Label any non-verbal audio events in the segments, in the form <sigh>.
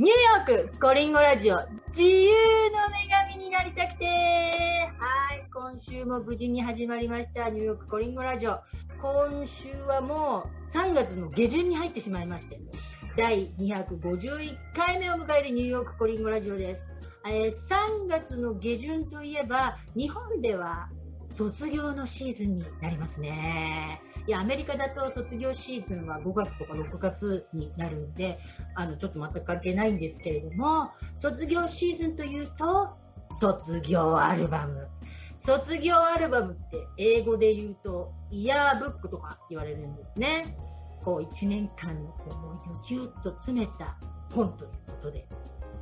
ニューヨークコリンゴラジオ自由の女神になりたくて。はい今週も無事に始まりましたニューヨークコリンゴラジオ。今週はもう3月の下旬に入ってしまいまして第251回目を迎えるニューヨークコリンゴラジオです、えー、3月の下旬といえば日本では卒業のシーズンになりますね。いや、アメリカだと卒業シーズンは5月とか6月になるんで、あの、ちょっと全く関係ないんですけれども、卒業シーズンというと、卒業アルバム。卒業アルバムって英語で言うと、イヤーブックとか言われるんですね。こう、1年間の思いをぎゅっと詰めた本ということで。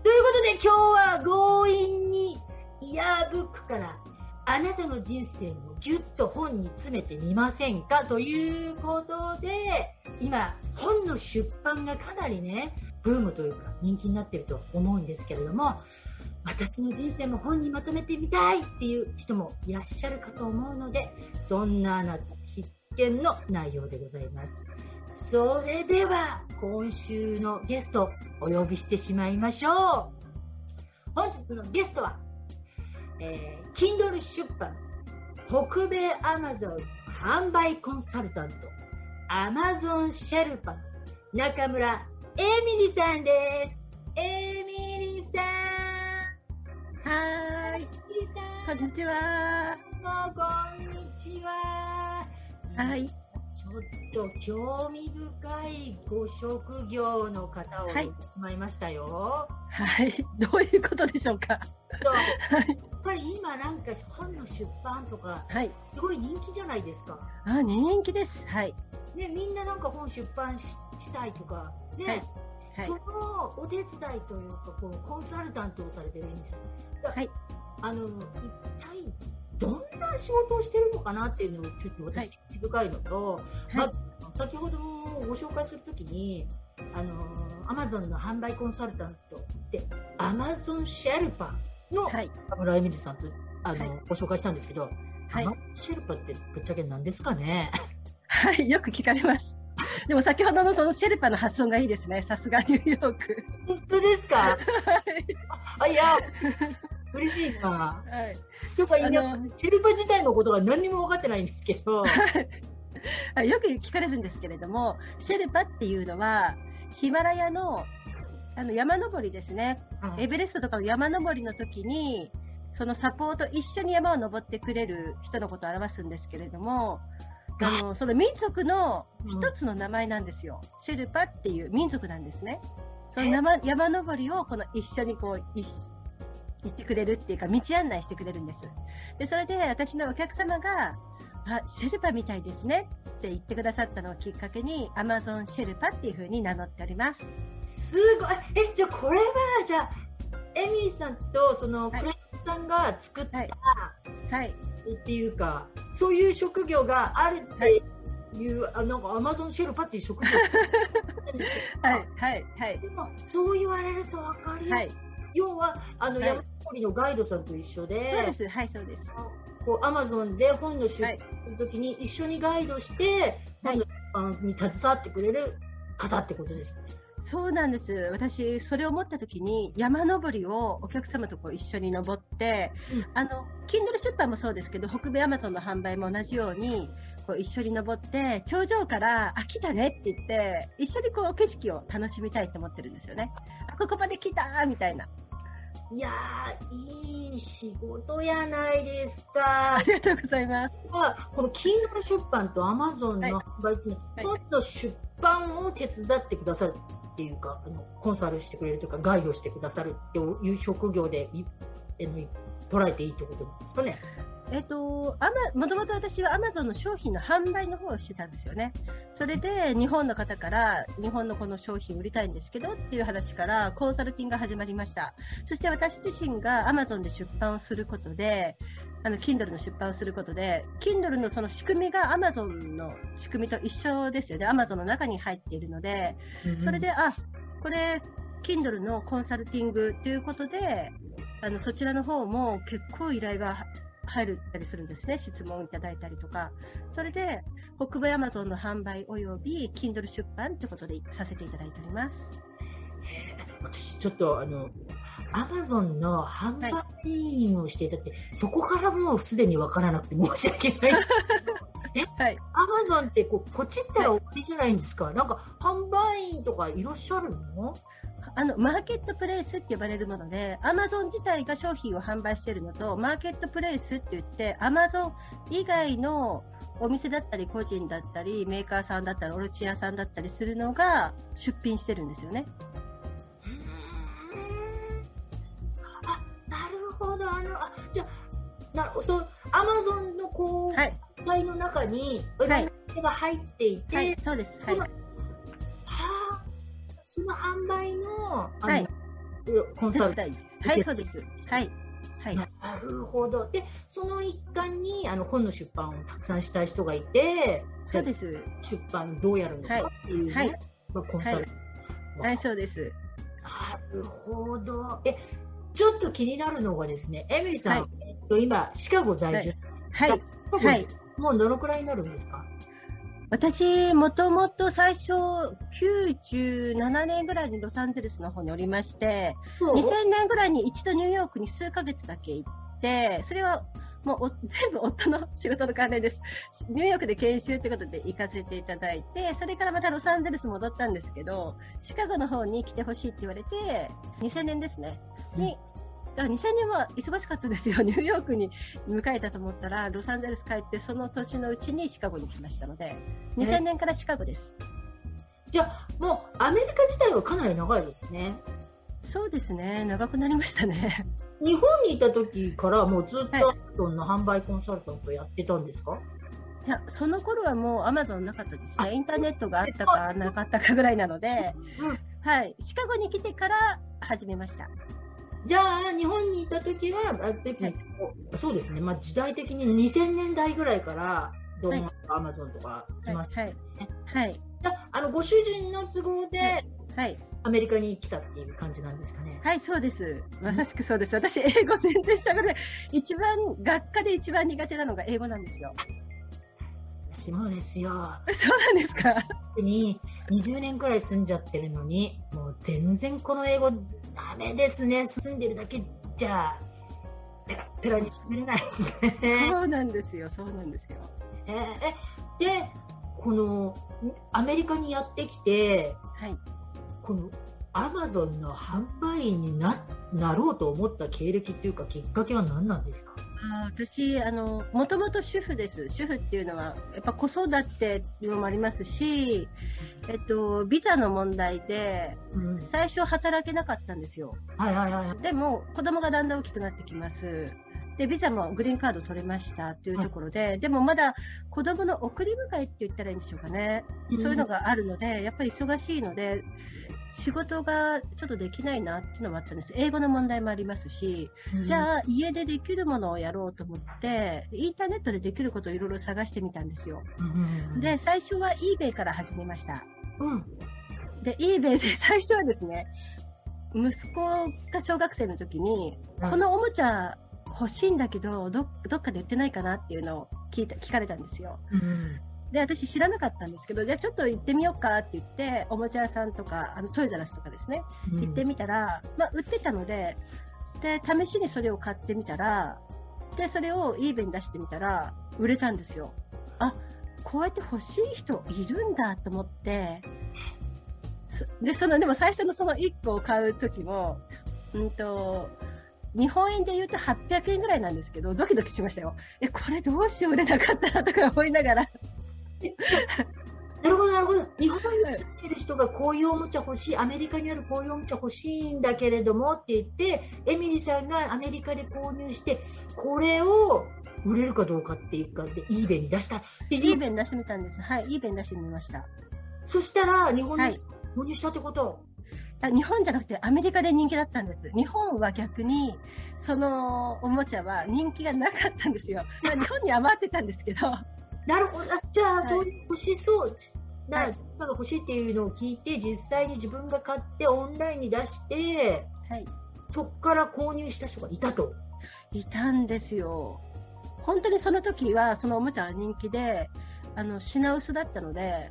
ということで今日は強引にイヤーブックからあなたの人生をぎゅっと本に詰めてみませんかということで今本の出版がかなりねブームというか人気になってると思うんですけれども私の人生も本にまとめてみたいっていう人もいらっしゃるかと思うのでそんなあなた必見の内容でございます。それでは今週のゲストお呼びしてしまいましょう。本日のゲストはえー、Kindle 出版北米アマゾン販売コンサルタントアマゾンシェルパの中村エミリさんです。エミリさん。はい。エミリさん。こんにちは。こんにちは。はいと興味深いご職業の方をしまいましたよ。はい、どういうことでしょうか？やっぱり今なんか本の出版とか、はい、すごい人気じゃないですか。あ、人気です。はい。ね、みんななんか本出版ししたいとか、ね、はいはい、そのお手伝いというかこうコンサルタントをされてるんですよ。はい。あの一体どんな仕事をしてるのかなっていうのをちょっと私、興味深いのと、はい、まあ、先ほどもご紹介するときに、あのアマゾンの販売コンサルタントで、アマゾンシェルパの田村恵美さんとあの、はい、ご紹介したんですけど、はい、アマゾンシェルパってぶっちゃけ何ですかね？はい、よく聞かれます。でも先ほどのそのシェルパの発音がいいですね。さすがニューヨーク。本当ですか？<laughs> はい、あいや嬉しいな。はい。やっぱりね、シェルパ自体のことが何にも分かってないんですけど。<laughs> よく聞かれるんですけれども、シェルパっていうのは、ヒマラヤのあの山登りですね、エベレストとかの山登りの時に、そのサポート、一緒に山を登ってくれる人のことを表すんですけれども、あのその民族の一つの名前なんですよ、シェルパっていう民族なんですね。その山山登りをこの一緒にこう一行ってくれるっていうか、道案内してくれるんです。で、それで私のお客様が、あ、シェルパみたいですねって言ってくださったのをきっかけに、アマゾンシェルパっていうふうに名乗っております。すごい。え、じゃあこれは、じゃあ、エミリーさんとそのクライアントさんが作った、はい、はい、っていうか、そういう職業があるっていう、はい、あなんかアマゾンシェルパっていう職業 <laughs> はいはいはい。でもそう言われると分かりやすい。はい要はあの、はい、山登りのガイドさんと一緒で、そうです、はい、そうです。こうアマゾンで本の出版するときに一緒にガイドして、はい、本の出版に携わってくれる方ってことですね。そうなんです。私、それを思った時に、山登りをお客様とこう一緒に登って、うん、あの、Kindle 出版もそうですけど、北米アマゾンの販売も同じように、こう一緒に登って、頂上から、あ、来たねって言って、一緒にこう景色を楽しみたいと思ってるんですよね。あ、ここまで来たみたいな。いやいい仕事やないですか。ありがとうございます。まあ、この Kindle 出版と Amazon の販売っていうのは、出版を手伝ってくださるっていうか、あのコンサルしてくれるとか、ガイドしてくださるっていう職業で捉えていいってことなんですかね。えっと、アマ、もともと私はアマゾンの商品の販売の方をしてたんですよね。それで、日本の方から、日本のこの商品売りたいんですけどっていう話から、コンサルティングが始まりました。そして私自身がアマゾンで出版をすることで、あの、Kindle の出版をすることで、Kindle のその仕組みが Amazon の仕組みと一緒ですよね。Amazon の中に入っているので、それで、あ、これ、Kindle のコンサルティングということで、あの、そちらの方も結構依頼が入るたりするんですね。質問いただいたりとか。それで、北米アマゾンの販売及び Kindle 出版ということでさせていただいております。私ちょっとあのアマゾンの販売員をしていたって、はい、そこからもうすでに分からなくて申し訳ない <laughs> はい、アマゾンってこうポチったら終わりじゃないんですか、はい、なんか販売員とかいらっしゃるの？あのマーケットプレイスって呼ばれるもので、アマゾン自体が商品を販売しているのと、マーケットプレイスって言って、アマゾン以外のお店だったり、個人だったり、メーカーさんだったり、卸屋さんだったりするのが出品してるんですよね。あ、なるほど。あの、あ、じゃなそう、アマゾンのこう、はい、体の中に、いろんなが入っていて、はい、そうです。はい。はあ、その販売の、はい、コンサルはい、そうです。はい。はい、なるほど。で、その一環にあの本の出版をたくさんしたい人がいて、そうです。出版どうやるのかっていうね、はい、まあ、コンサル、はい、はい、そうです。なるほど。え、ちょっと気になるのがですね、エミリーさん、はい、えっと、今、シカゴ在住。はい。はい。もうどのくらいになるんですか？私、もともと最初、97年ぐらいにロサンゼルスの方におりまして、2000年ぐらいに一度ニューヨークに数ヶ月だけ行って、それはもう <laughs> 全部夫の仕事の関連です。ニューヨークで研修ということで行かせていただいて、それからまたロサンゼルス戻ったんですけど、シカゴの方に来てほしいって言われて、2000年ですね、にだから2000年は忙しかったですよ、<laughs> ニューヨークに迎えたと思ったら、ロサンゼルス帰って、その年のうちにシカゴに来ましたので、2000年からシカゴです。じゃあ、もうアメリカ自体はかなり長いですね。そうですね、長くなりましたね。日本にいた時からもうずっとアマゾンの販売コンサルタントやってたんですか、はいいや、その頃はもうアマゾンなかったですね。インターネットがあったかなかったかぐらいなので、うん、はい。シカゴに来てから始めました。じゃあ、日本にいた時は、はい、そうですね、まあ、時代的に2000年代ぐらいから、どうもアマゾンとか来ましたね。はい。はい、あのご主人の都合で、はい、アメリカに来たっていう感じなんですかね。はい、そうです。まさしくそうです。私、英語全然しゃべれ一番、学科で一番苦手なのが英語なんですよ。私もですよ。そうなんですか？に20年くらい住んじゃってるのに、もう全然この英語ダメですね。住んでるだけじゃ、ペラペラに喋れないですね。そうなんですよ。そうなんですよ。えー、で、このアメリカにやってきて、はい、このアマゾンの販売員にななろうと思った経歴っていうかきっかけは何なんですか？あ私あの、もともと主婦です。主婦っていうのは、やっぱ子育てっていうのもありますし、えっと、ビザの問題で、最初働けなかったんですよ。はいはいはい。でも、子供がだんだん大きくなってきます。で、ビザもグリーンカード取れましたというところで、はい、でもまだ子供の送り迎えって言ったらいいんでしょうかね。そういうのがあるので、やっぱり忙しいので、仕事がちょっとできないなっていうのもあったんです。英語の問題もありますし、うん、じゃあ家でできるものをやろうと思って、インターネットでできることをいろいろ探してみたんですよ。うん、で、最初は eBay から始めました。うん、で、eBay で <laughs> 最初はですね、息子が小学生の時に、このおもちゃ欲しいんだけど、どどっかで売ってないかなっていうのを聞いた聞かれたんですよ。うんで、私知らなかったんですけど、じゃあちょっと行ってみようかって言って、おもちゃ屋さんとか、あのトイザラスとかですね、うん、行ってみたら、まあ、売ってたので、で、試しにそれを買ってみたら、で、それを eBay に出してみたら、売れたんですよ。あ、こうやって欲しい人いるんだと思って、で、その、でも最初のその1個を買う時も、うんと、日本円で言うと800円ぐらいなんですけど、ドキドキしましたよ。え、これどうしよう売れなかったらとか思いながら <laughs> なるほど、なるほど。日本に住んでる人がこういうおもちゃ欲しい、アメリカにあるこういうおもちゃ欲しいんだけれどもって言って、エミリさんがアメリカで購入して、これを売れるかどうかっていうか、で、eBay に出した。eBay に出してみたんです。はい、eBay に出してみました。そしたら、日本に購入したってこと、はい、日本じゃなくてアメリカで人気だったんです。日本は逆に、そのおもちゃは人気がなかったんですよ。まあ、日本に余ってたんですけど。なるほど。じゃあ、そういう欲しそうな、はい、が欲しいっていうのを聞いて、実際に自分が買ってオンラインに出して、はい、そこから購入した人がいたと。いたんですよ。本当にその時は、そのおもちゃは人気で、あの品薄だったので、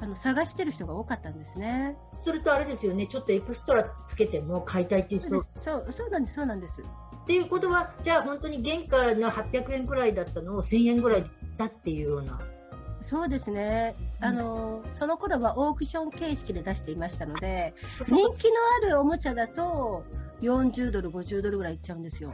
あの探してる人が多かったんですね。それとあれですよね、ちょっとエクストラつけても買いたいっていう人。そうそうなんです、そうなんです。っていうことは、じゃあ本当に原価の800円くらいだったのを1000円ぐらいだっていうような。そうですね、あの、うん、その頃はオークション形式で出していましたので、人気のあるおもちゃだと40ドル、50ドルぐらいいっちゃうんですよ。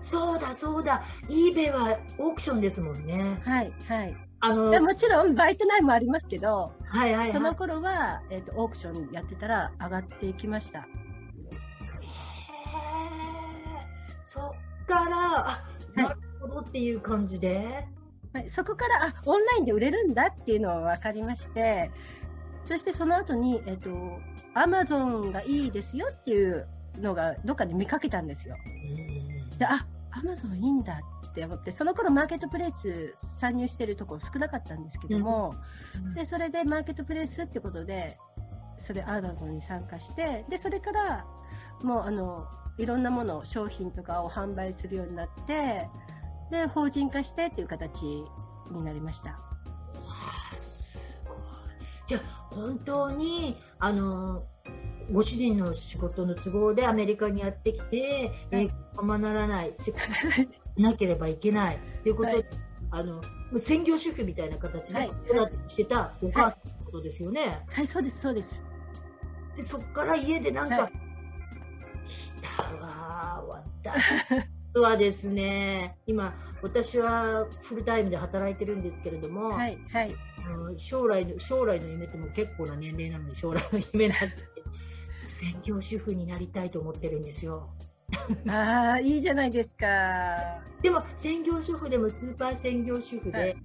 そうだ、そうだ、eBay はオークションですもんね。はい、はい。あのもちろんバイト内もありますけど、はいはい、はい、その頃は、えーと、オークションやってたら上がっていきました。そっから、あ、なるほどっていう感じで、はい、そこからあオンラインで売れるんだっていうのは分かりましてそしてその後に、えっ、ー、と、アマゾンがいいですよっていうのがどっかで見かけたんですよ。であアマゾンいいんだって思ってその頃マーケットプレイス参入してるところ少なかったんですけども、うん、でそれでマーケットプレイスってことでそれアマゾンに参加してでそれからもうあのいろんなもの商品とかを販売するようになってで法人化してっていう形になりました。じゃあ本当にあのご主人の仕事の都合でアメリカにやってきて、はい、えまならない、しなければいけないということで、はい、あの専業主婦みたいな形でしてたお母さんのことですよね。はい、はい、そうです、そうです。で、そこから家でなんか、私はですね、今、私はフルタイムで働いてるんですけれども、はいはい、将来の将来の夢っても結構な年齢なのに将来の夢なんて専業主婦になりたいと思ってるんですよ。ああ、いいじゃないですか。でも専業主婦でもスーパー専業主婦で、はい、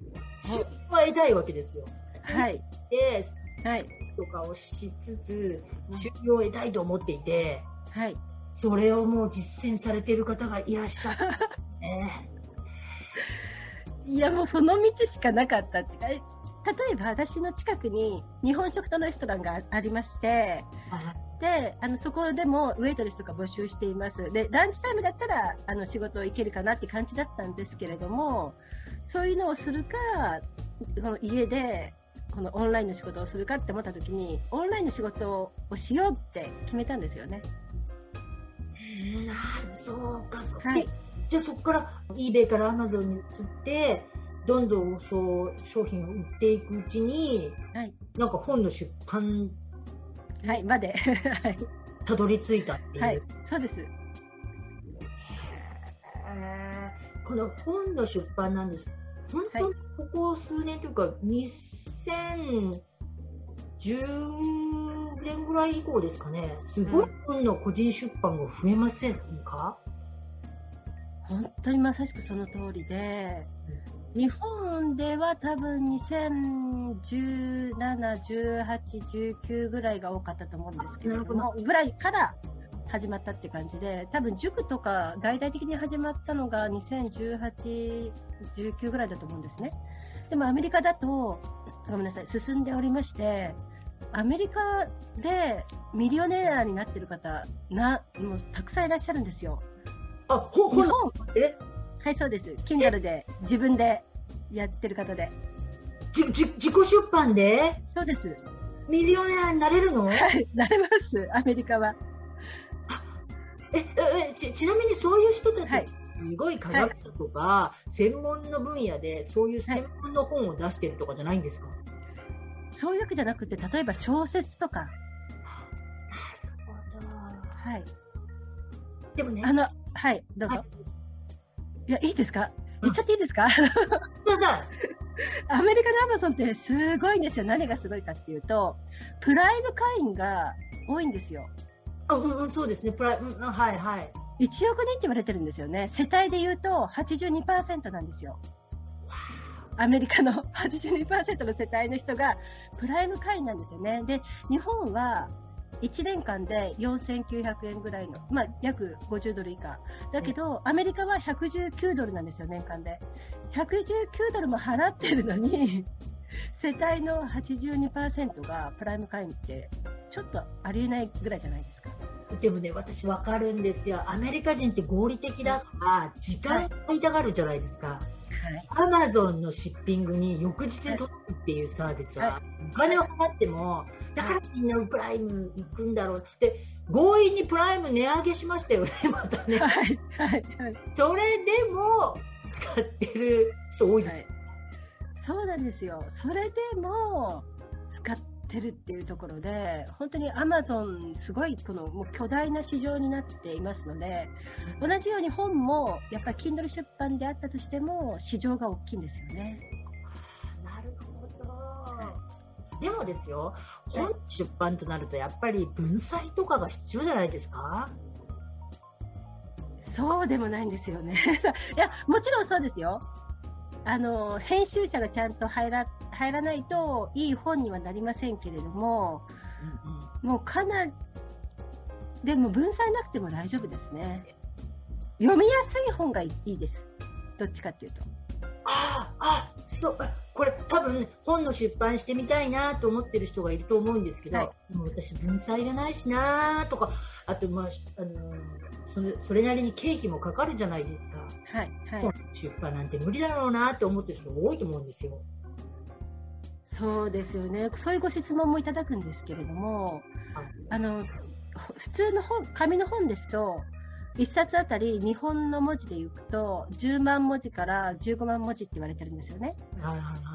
収入は得たいわけですよ。はい。で、はい、とかをしつつ収入を得たいと思っていて、はい。それをもう実践されている方がいらっしゃる、ね。<laughs> いや、もうその道しかなかったって。例えば私の近くに日本食とレストランがありまして、であのそこでもウェイトレスとか募集していますでランチタイムだったらあの仕事行けるかなって感じだったんですけれどもそういうのをするかこの家でこのオンラインの仕事をするかって思った時にオンラインの仕事をしようって決めたんですよね。なるそうかそうか、はい、じゃあそこから eBay から Amazon に移ってどんどんそう商品を売っていくうちに、はい、なんか本の出版はい、まで。<laughs> はい。たどり着いたっていう。はい、そうです。この本の出版なんです。本当にここ数年というか、はい、2010年ぐらい以降ですかね、すごい本の個人出版が増えませんか、うん、本当にまさしくその通りで、日本では多分2017、18、19ぐらいが多かったと思うんですけれども、ぐらいから始まったって感じで、多分塾とか大々的に始まったのが2018、19ぐらいだと思うんですね。でもアメリカだと、ごめんなさい、進んでおりまして、アメリカでミリオネアになってる方な、もうたくさんいらっしゃるんですよ。あ、ほ、ほ、え？はい、そうです。Kindle で自分でやってる方で。じ、じ、自己出版で？そうです。ミリオネアになれるの？はい、なれます、アメリカは。え、え、ち、ちなみにそういう人たち、はい、すごい科学者とか、はい、専門の分野で、そういう専門の本を出してるとかじゃないんですか、はい、そういうわけじゃなくて、例えば小説とか。なるほど。はい。でもね。あの、はい、どうぞ。いや、いいですか？言っちゃっていいですか？どうぞ。<laughs> アメリカのアマゾンってすごいんですよ。何がすごいかっていうと、プライム会員が多いんですよ。あ、うん、そうですね。プライム、はいはい。1億人って言われてるんですよね。世帯で言うと82%なんですよ。アメリカの <laughs> 82%の世帯の人がプライム会員なんですよね。で、日本は1年間で4900円ぐらいの、まあ、約50ドル以下。だけど、アメリカは119ドルなんですよ、年間で。119ドルも払ってるのに、世帯の82%がプライム会員って、ちょっとありえないぐらいじゃないですか。でもね、私分かるんですよ。アメリカ人って合理的だから、時間をいたがるじゃないですか。アマゾンのシッピングに翌日に届くっていうサービスは、お金を払っても、だからみんなプライム行くんだろう。で、強引にプライム値上げしましたよね、<laughs> またね。はいはいはい。それでも使ってる人多いですよ。そうなんですよ。それでも使ってるっていうところで、本当にアマゾンすごいこのもう巨大な市場になっていますので、同じように本もやっぱり Kindle 出版であったとしても市場が大きいんですよね。なるほど。でもですよ、本出版となるとやっぱり文才とかが必要じゃないですか？そうでもないんですよね。<laughs> いや、もちろんそうですよ。あの、編集者がちゃんと入ら、入らないといい本にはなりませんけれども、もうかなり、でも文才なくても大丈夫ですね。読みやすい本がいいです。どっちかっていうと。ああ、そう、これ多分本の出版してみたいなと思ってる人がいると思うんですけど、はいでも私文才がないしなとか、あとまあ、あのそれそれなりに経費もかかるじゃないですか。はい、はい本。出版なんて無理だろうなって思ってる人が多いと思うんですよ。そうですよね。そういうご質問もいただくんですけれども、あの、ほ普通の本、紙の本ですと、1冊あたり日本の文字でいくと、10万文字から15万文字って言われてるんですよね。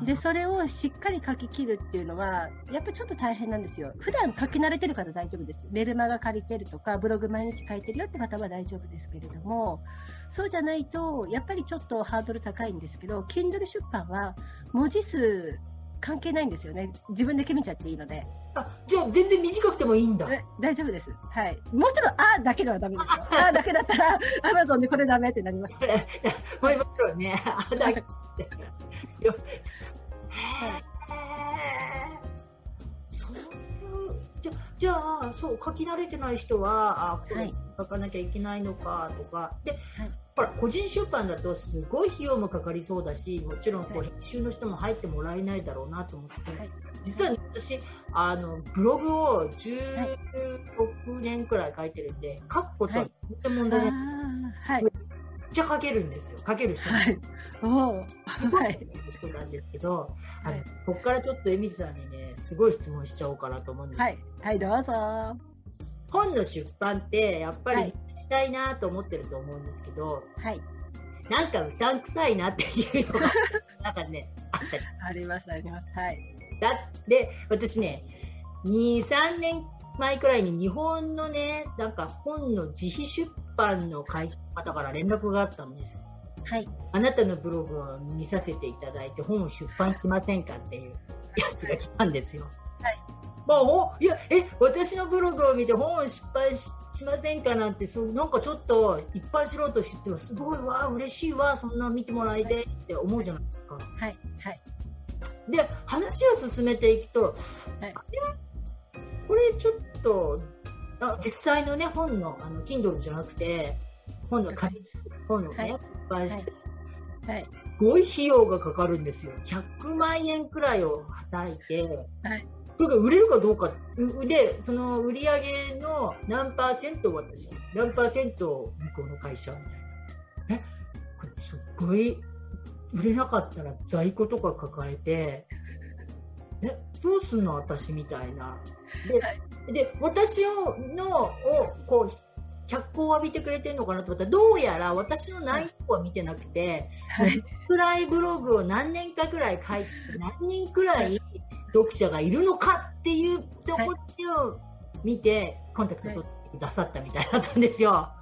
で、それをしっかり書き切るっていうのは、やっぱりちょっと大変なんですよ。普段書き慣れてる方大丈夫です。メルマガ借りてるとか、ブログ毎日書いてるよって方は大丈夫ですけれども、そうじゃないと、やっぱりちょっとハードル高いんですけど、Kindle 出版は文字数関係ないんですよね。自分で決めちゃっていいので。あじゃあ全然短くてもいいんだ。え大丈夫です。はい。もちろん、あだけではダメですよ。<laughs> あだけだったら、<laughs> Amazon でこれダメってなります。<laughs> これもちろんね。あだって。よへーそういうじゃじゃあそう書き慣れてない人はあこれはい書かなきゃいけないのかとかで、はいほら個人出版だとすごい費用もかかりそうだしもちろんこうはい。編集の人も入ってもらえないだろうなと思って、はい。実は、ね、私あのブログを16年くらい書いてるんで書くことは全然問あ題ない、ーはい。めっちゃ書けるんですよ。書ける人はい。すごいはい。人なんですけど、はい。ここからちょっとエミリさんにね、すごい質問しちゃおうかなと思うんです、はい。はい、どうぞ。本の出版ってやっぱりはいしたいなと思ってると思うんですけど、はい。なんかうさんくさいなっていうのが、<laughs> なんかね、あったり。あります、あります。はい。だって、私ね、2、3年前くらいに日本のね、なんか本の自費出版の会社の方から連絡があったんです。はい。あなたのブログを見させていただいて本を出版しませんかっていうやつが来たんですよ。はい。まあ、おいや、え、私のブログを見て本を出版ししませんかなんて、そう、なんかちょっと一般素人知ってはすごいわ、嬉しいわ、そんな見てもらえてって思うじゃないですか。はい。はい。で、話を進めていくと、はいこれちょっと、あ実際のね、本の、あの、Kindle じゃなくて、本の紙、本のね、はい出版して、はい。すごい費用がかかるんですよ。100万円くらいをはたいて、はい。それが売れるかどうか。うで、その売り上げの何パーセントを私、何パーセントを向こうの会社みたいな。え、これすっごい、売れなかったら在庫とか抱えて、え、どうすんの私みたいな。で、はいで私を、の、を、こう、脚光を浴びてくれてるのかなと思ったら、どうやら私の内容は見てなくて、はい。くらいブログを何年かくらい書いて、何人くらい読者がいるのかっていうところを見て、コンタクト取ってくださったみたいだったんですよ。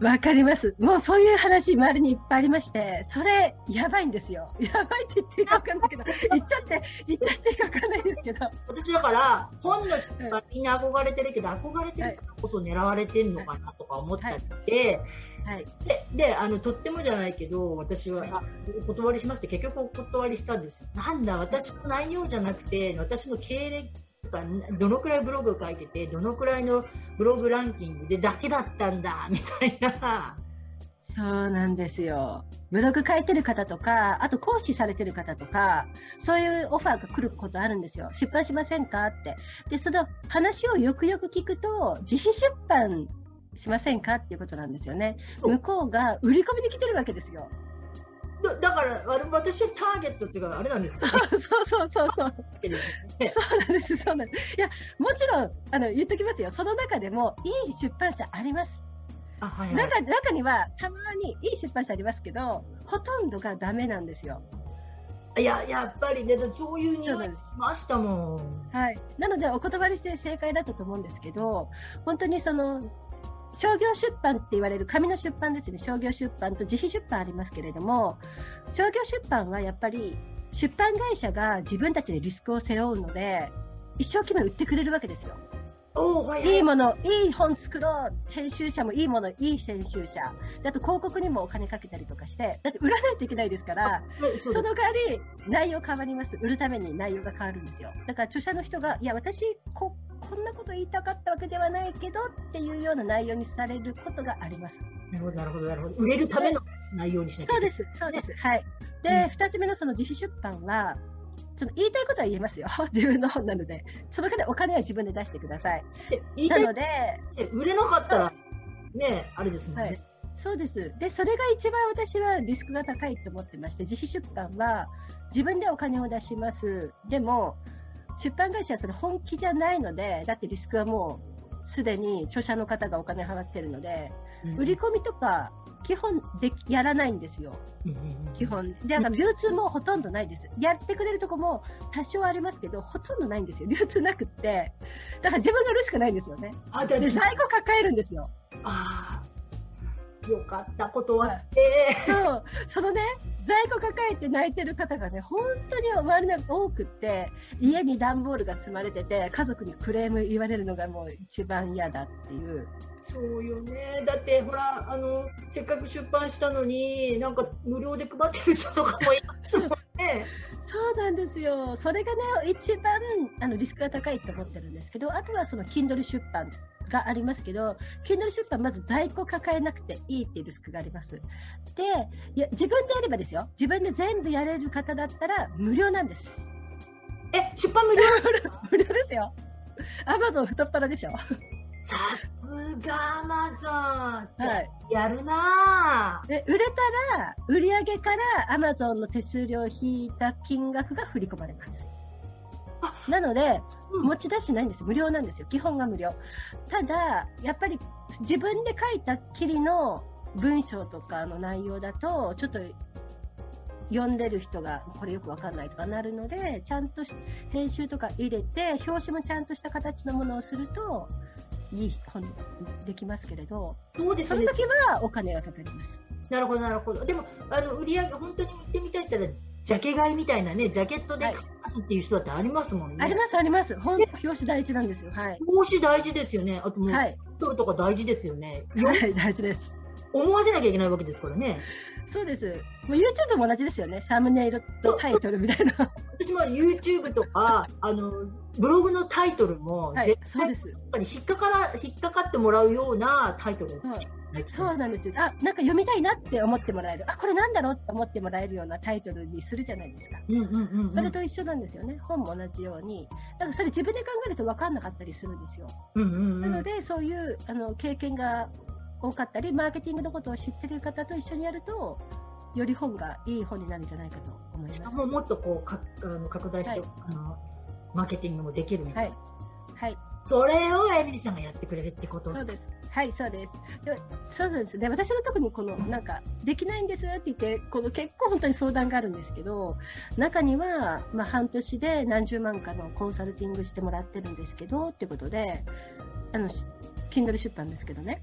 わかります。もうそういう話、周りにいっぱいありまして、それ、やばいんですよ。やばいって言っていいかわかんないけど、言っちゃって、言っちゃっていいかわかんないですけど。私だから、本の出版みんな憧れてるけど、憧れてるからこそ狙われてるのかなとか思ったりして、はい。で、であの、とってもじゃないけど、私は、あ、お断りしますって結局お断りしたんですよ。なんだ、私の内容じゃなくて、私の経歴とか、どのくらいブログを書いてて、どのくらいのブログランキングでだけだったんだ、みたいな。そうなんですよ。ブログ書いてる方とか、あと講師されてる方とか、そういうオファーが来ることあるんですよ。出版しませんかって。で、その話をよくよく聞くと、自費出版しませんかっていうことなんですよね。向こうが売り込みに来てるわけですよ。だだからあれ私はターゲットっていうかあれなんですか、ね、<laughs> そうそうそうそう。そうなんです、そうなんです。いや、もちろん、あの、言っときますよ。その中でも、いい出版社あります。あはいはい、中中には、たまにいい出版社ありますけど、ほとんどがダメなんですよ。いや、やっぱりね、そういう匂いましたもん。はい。なので、お断りして正解だったと思うんですけど、本当にその、商業出版って言われる紙の出版ですね。商業出版と自費出版ありますけれども、商業出版はやっぱり出版会社が自分たちでリスクを背負うので、一生懸命売ってくれるわけですよ。いいもの、いい本作ろう、編集者もいいもの、いい編集者、あと広告にもお金かけたりとかして、だって売らないといけないですから、その代わり内容変わります。売るために内容が変わるんですよ。だから著者の人が、いや、私こ、こんなこと言いたかったわけではないけどっていうような内容にされることがあります。なるほど、なるほど、なるほど。売れるための内容にしなきゃ。そうです、そうです。はい。で、二、うん、つ目のその自費出版は、その言いたいことは言えますよ。<laughs> 自分の本なので。そのお金は自分で出してください。なので、売れなかったら、ね、あれですもんね。はいそうです。で、それが一番私はリスクが高いと思ってまして、自費出版は自分でお金を出します。でも、出版会社はそれ本気じゃないので、だってリスクはもうすでに著者の方がお金払ってるので、うん、売り込みとか基本でやらないんですよ、基本。で、だから流通もほとんどないです。やってくれるとこも多少ありますけど、ほとんどないんですよ。流通なくって。だから自分が売るしかないんですよね。あで在庫抱えるんですよ。ああ、よかった、断って。そう、そのね、在庫抱えて泣いてる方がね、本当に周りが多くって、家に段ボールが積まれてて、家族にクレーム言われるのがもう一番嫌だっていう。そうよね。だって、ほら、あの、せっかく出版したのに、なんか無料で配ってる人とかもいますもんね。そうなんですよ。それがね、一番あのリスクが高いと思ってるんですけど、あとはその Kindle 出版がありますけど、Kindle 出版まず在庫抱えなくていいっていうリスクがあります。で、いや、自分でやればですよ。自分で全部やれる方だったら無料なんです。え、出版無料？<laughs> 無料ですよ。アマゾン太っ腹でしょ。さすがアマゾン。はい。やるなで、売れたら、売り上げからアマゾンの手数料を引いた金額が振り込まれます。なので、うん、持ち出しないんです無料なんですよ。基本が無料。ただ、やっぱり自分で書いたきりの文章とかの内容だと、ちょっと読んでる人がこれよくわかんないとかなるので、ちゃんと編集とか入れて、表紙もちゃんとした形のものをすると、いい本できますけれど、そうですね、その時はお金がかかります。なるほど、なるほど。でも、あの売り上げ、本当に売ってみたいったら、ジャケ買いみたいなね、ジャケットで買いますっていう人だってありますもんね。あります、あります。本表紙大事なんですよ。はい。表紙大事ですよね。あともう、はい、とか大事ですよね。はい、大事です。思わせなきゃいけないわけですからね。そうです。もう YouTube も同じですよね。サムネイルとタイトルみたいな。私も YouTube とか、あの、ブログのタイトルも、はい、そうです。やっぱり引っかから、引っかかってもらうようなタイトルをつけそうなんですよ。あ、なんか読みたいなって思ってもらえる。あ、これなんだろうって思ってもらえるようなタイトルにするじゃないですか。うんうんうん、うん、それと一緒なんですよね。本も同じように。だからそれ自分で考えると分かんなかったりするんですよ。うんうんうん、なので、そういうあの経験が多かったり、マーケティングのことを知ってる方と一緒にやると、より本がいい本になるんじゃないかと思います。しかももっとこうかあの拡大して、はい、あのマーケティングもできるみたいな。はい。はい、それをエミリーさんがやってくれるってこと？そうです。はい、そうです。でそうなんです。で、私のとこにこの、なんか、できないんですって言って、この結構本当に相談があるんですけど、中には、まあ、半年で何十万かのコンサルティングしてもらってるんですけど、っていうことで、あの、Kindle 出版ですけどね。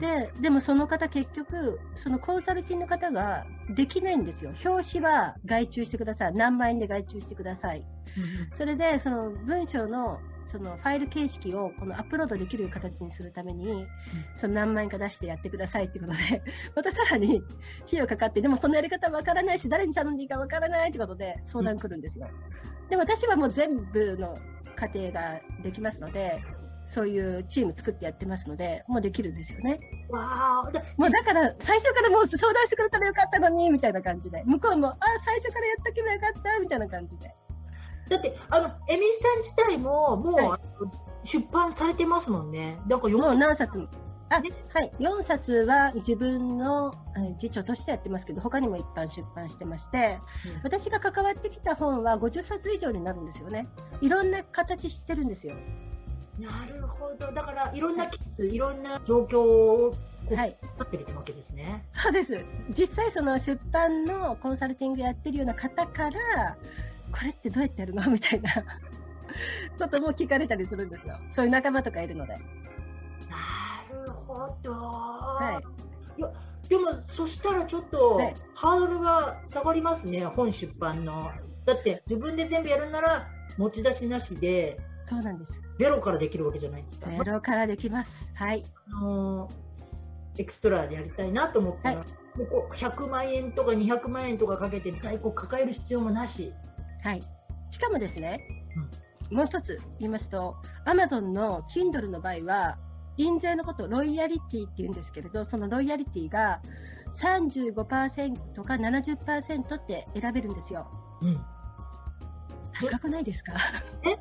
で、でもその方結局、そのコンサルティングの方ができないんですよ。表紙は外注してください。何万円で外注してください。それで、その文章のそのファイル形式をこのアップロードできる形にするために、その何万円か出してやってくださいっていうことで、またさらに費用かかって、でもそのやり方わからないし、誰に頼んでいいかわからないってことで相談来るんですよ。で、私はもう全部の過程ができますので、そういうチーム作ってやってますので、もうできるんですよね。わもうだから、最初からもう相談してくれたらよかったのに、みたいな感じで。向こうも、あ、最初からやっとけばよかった、みたいな感じで。だって、あの、エミリさん自体も、もう、はい、出版されてますもんね。なんかもう何冊も。あ、はい。4冊は自分の辞書としてやってますけど、他にも一般出版してまして、うん、私が関わってきた本は50冊以上になるんですよね。いろんな形知ってるんですよ。なるほど。だから、いろんなケース、はい、いろんな状況をはい、ってるわけですね。そうです。実際その出版のコンサルティングやってるような方から、これってどうやってやるの？みたいな <laughs> ことも聞かれたりするんですよ。そういう仲間とかいるので。なるほど。はい。いや、でも、そしたらちょっと、ハードルが下がりますね、本出版の。だって、自分で全部やるなら、持ち出しなしで、そうなんです。ゼロからできるわけじゃないですか？ゼロからできます。はい。あのエクストラでやりたいなと思ったら、はい、もうこう100万円とか200万円とかかけて在庫抱える必要もなし。はい。しかもですね、うん、もう一つ言いますと、アマゾンの Kindle の場合は、印税のことをロイヤリティって言うんですけれど、そのロイヤリティが35%か70%って選べるんですよ。うん、高くないですか？え？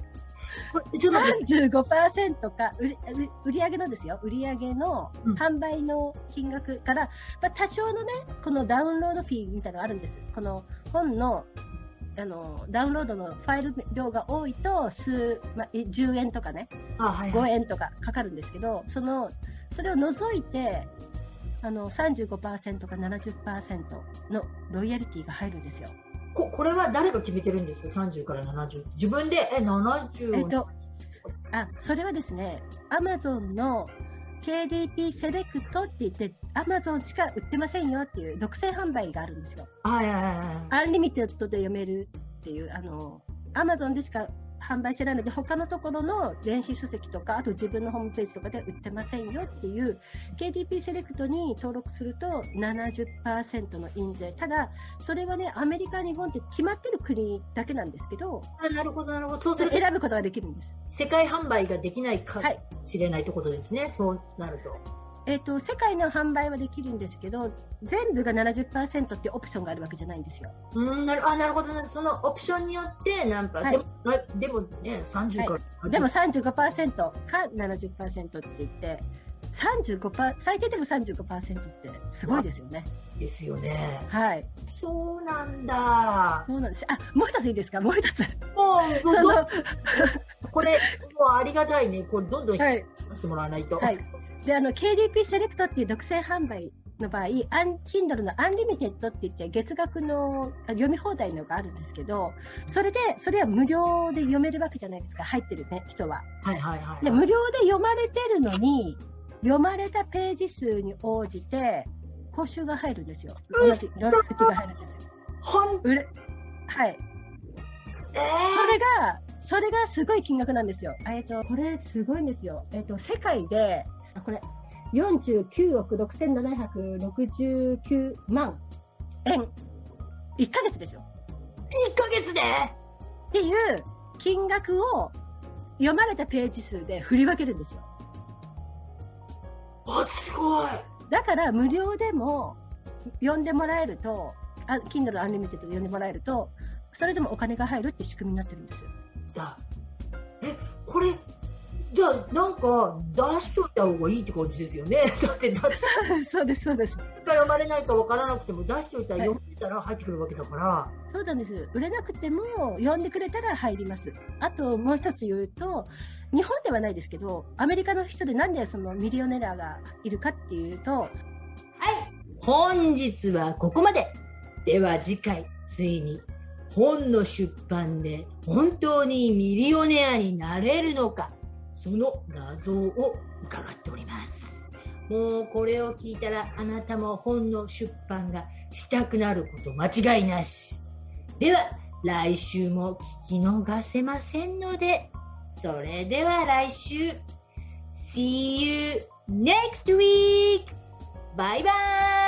35%か売売上のですよ、売上の販売の金額から、まあ、多少のね、このダウンロードフィーみたいなのがあるんです。この本のあのダウンロードのファイル量が多いと数、まあ、10円とかね、はいはい、5円とかかかるんですけど、そのそれを除いて、あの35%か70%のロイヤリティが入るんですよ。ここれは誰が決めてるんですか、30から70。自分で、え、70えっと、あ、それはですね、アマゾンの KDP セレクトって言って、アマゾンしか売ってませんよっていう独占販売があるんですよ。はいはいはい。 Unlimited で読めるっていう、あの、アマゾンでしか販売してないので、他のところの電子書籍とか、あと自分のホームページとかで売ってませんよっていう、KDP セレクトに登録すると70%の印税。ただ、それはね、アメリカ、日本って決まってる国だけなんですけど、あなるほど、なるほど。そうすると選ぶことができるんです。世界販売ができないかもしれないってことですね、はい、そうなると。えーと、世界の販売はできるんですけど全部が70%ってオプションがあるわけじゃないんですよ。うんなるあなるほど、ね、そのオプションによって何パー、はい、でもでもね30から、はい、でも35%か70%って言って35%最低でも35%ってすごいですよね。ですよね。はい。そうなんだ。そうなんです。あ、もう一ついいですか？もう一つ。もう、そのこれ、もうありがたいね。これどんどんしてもらわないと。はい、はいで、あの、KDP セレクトっていう独占販売の場合、アン Kindle の Unlimited って言って月額の読み放題のがあるんですけど、それで、それは無料で読めるわけじゃないですか、入ってるね、人は。はいはいはい、はい、で、無料で読まれてるのに、読まれたページ数に応じて、報酬が入るんですよ。同じ、ロイヤリティが入るんですよ。ほんはい。えー、それが、それがすごい金額なんですよ。えっ、と、これすごいんですよ。えっ、と、世界で、あこれ。49億6769万。円1ヶ月ですよ1ヶ月で？っていう金額を読まれたページ数で振り分けるんですよ。あすごい。だから無料でも読んでもらえるとあ Kindle Unlimited で読んでもらえるとそれでもお金が入るって仕組みになってるんですよ。だえこれじゃあ、なんか出しといた方がいいって感じですよね。<laughs> だって、だって <laughs> そうです、そうです。読まれないか分からなくても、出しといたら読めたら入ってくるわけだから、はい、そうなんです。売れなくても、読んでくれたら入ります。あと、もう一つ言うと、日本ではないですけど、アメリカの人でなんでそのミリオネラーがいるかっていうと、はい、本日はここまで。では次回、ついに本の出版で本当にミリオネアになれるのか。その謎を伺っております。もうこれを聞いたらあなたも本の出版がしたくなること間違いなし。では来週も聞き逃せませんのでそれでは来週。See you next week! バイバイ